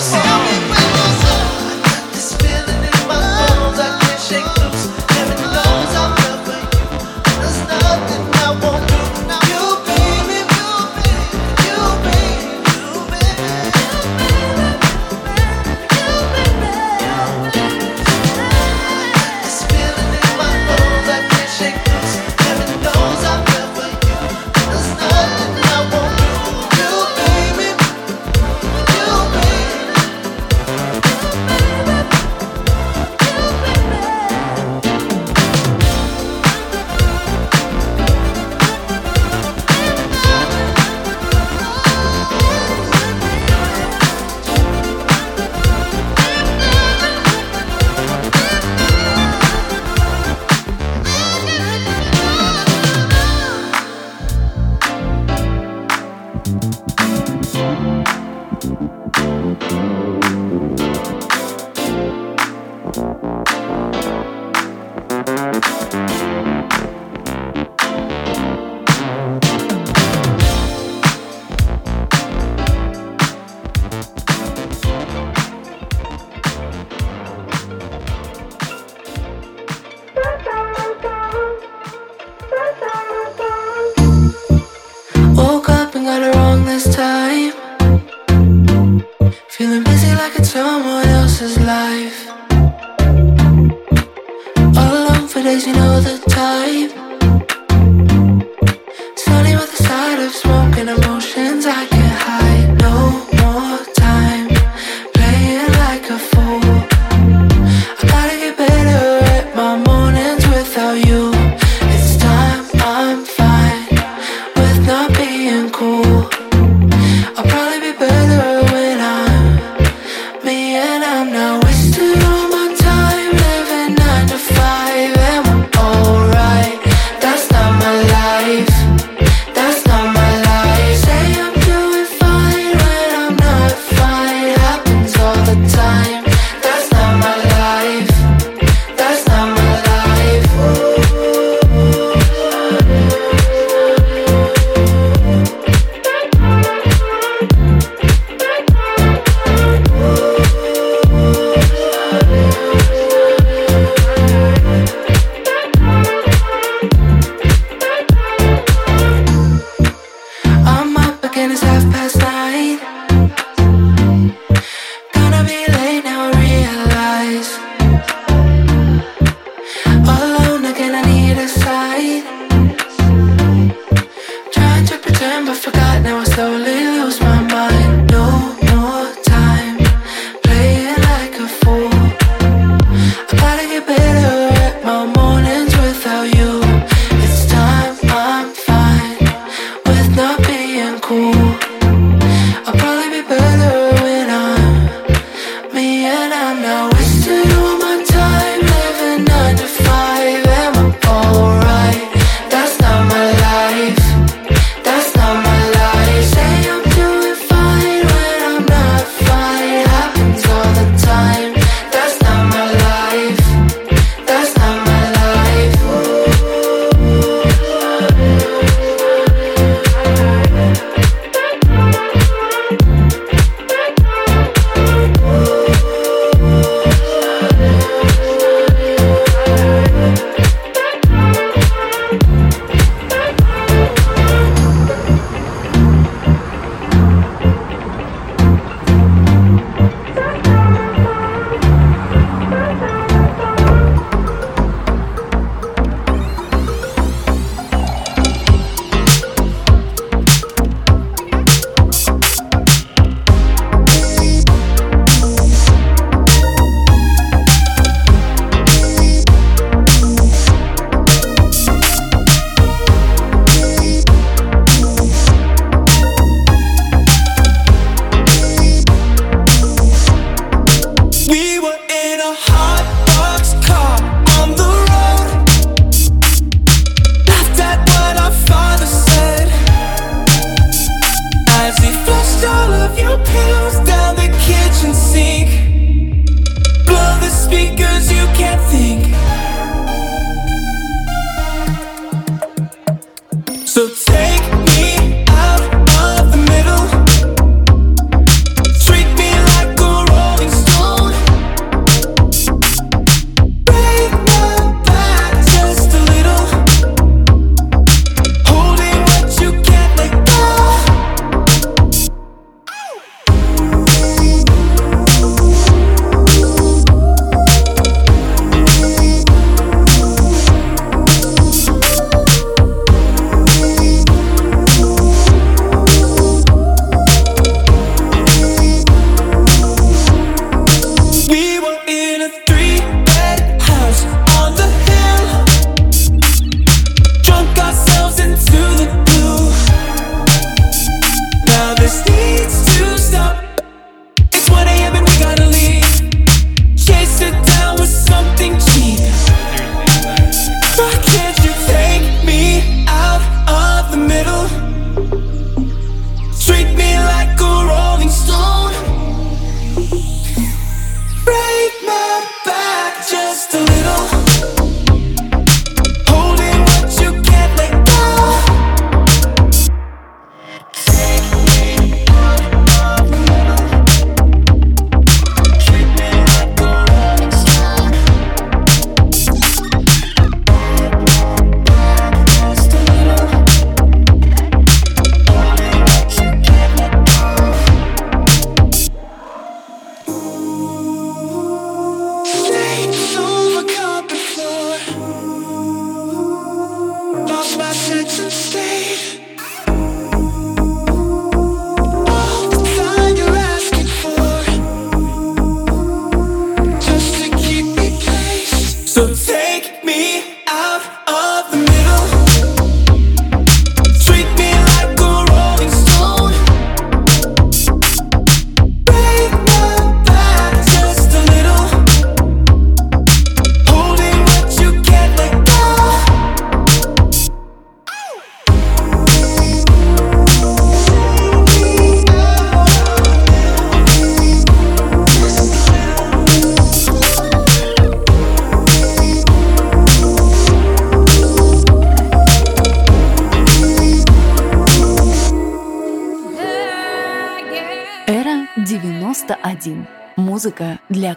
do.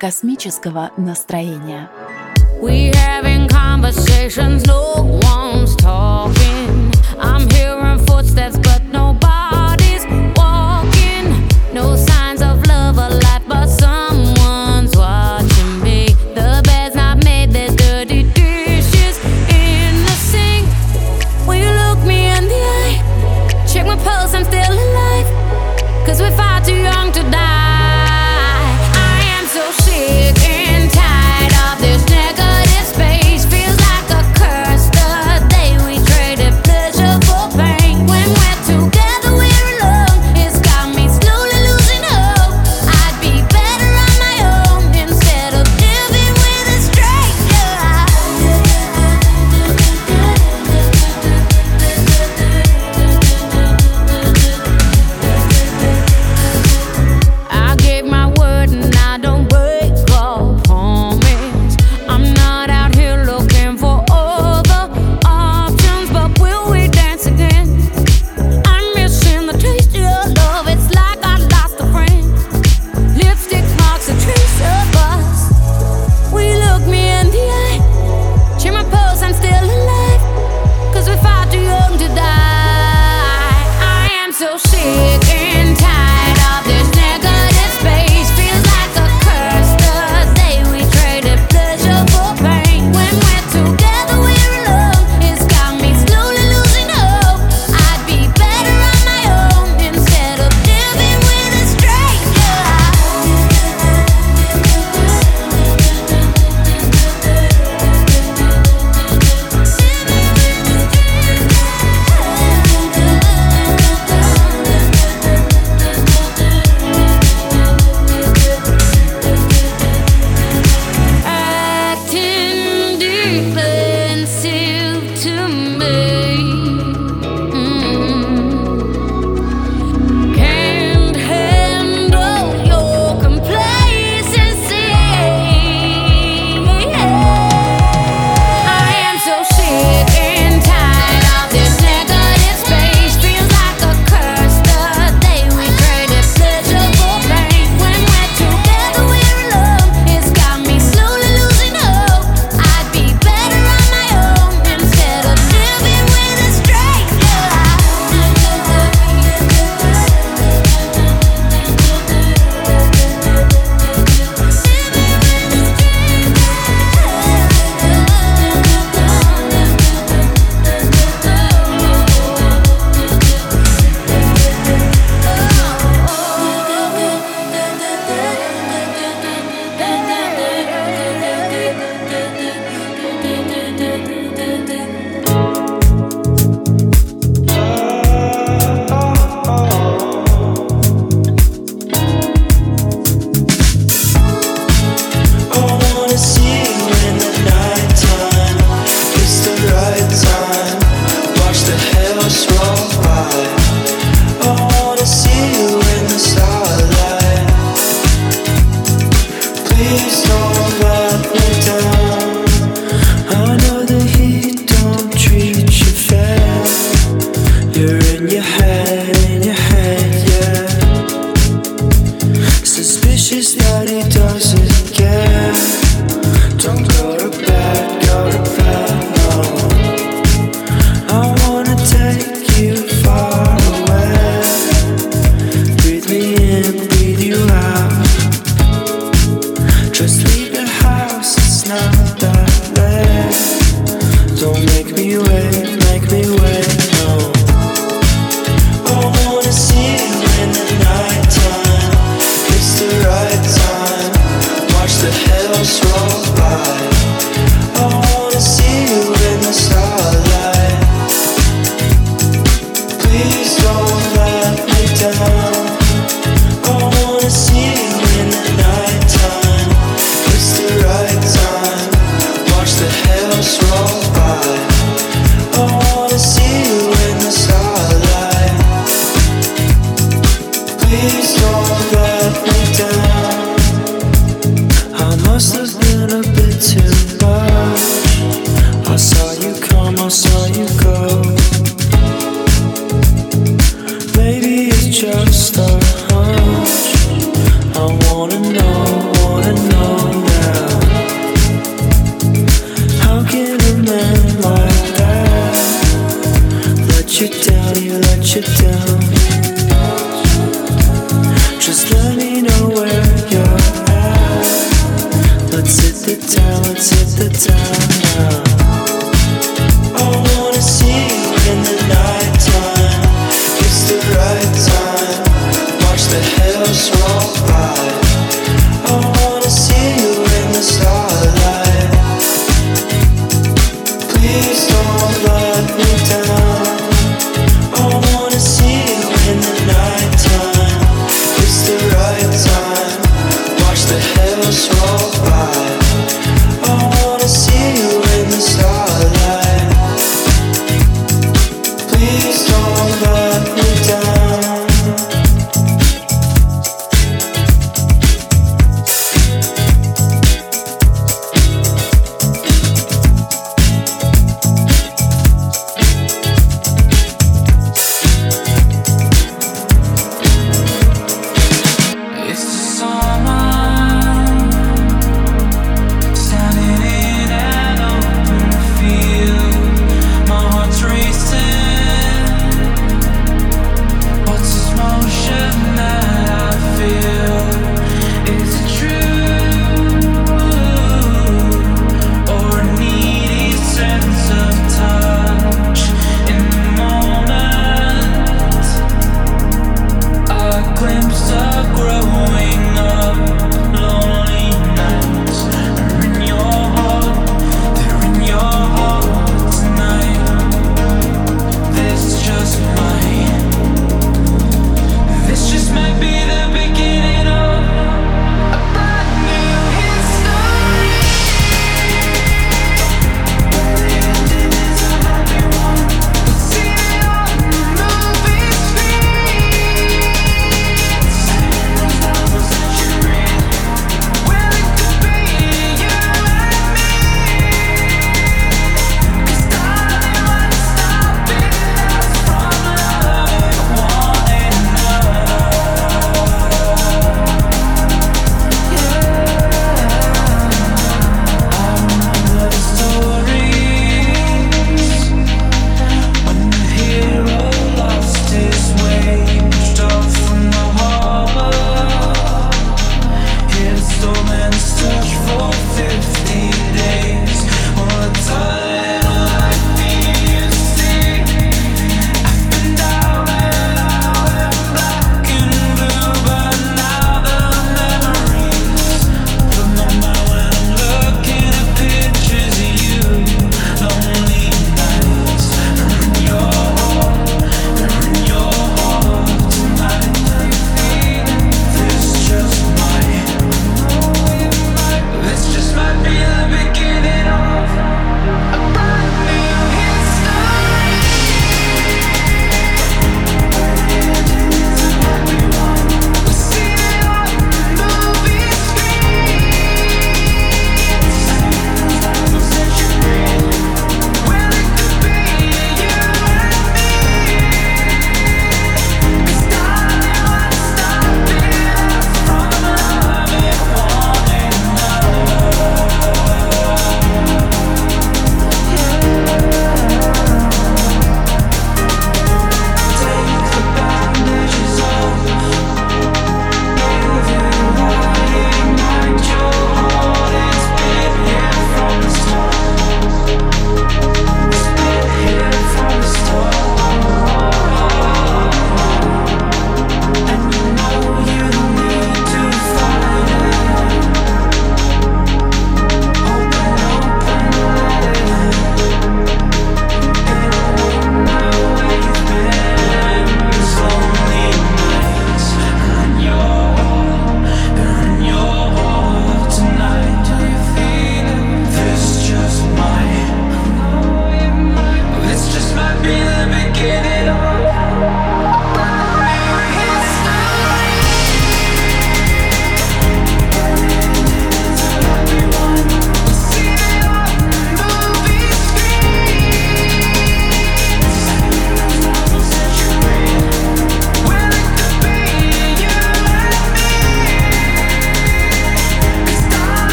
космического настроения. We having conversations, no one's talking. I'm hearing footsteps.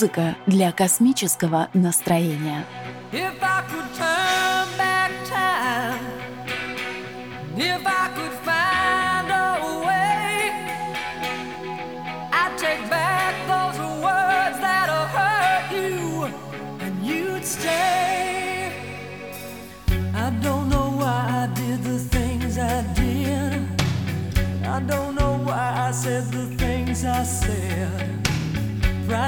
музыка для космического настроения.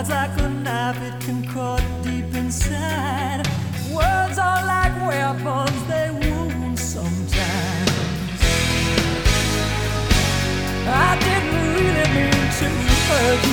sides like a knife, it can cut deep inside. Words are like weapons, they wound sometimes. I didn't really mean to hurt you.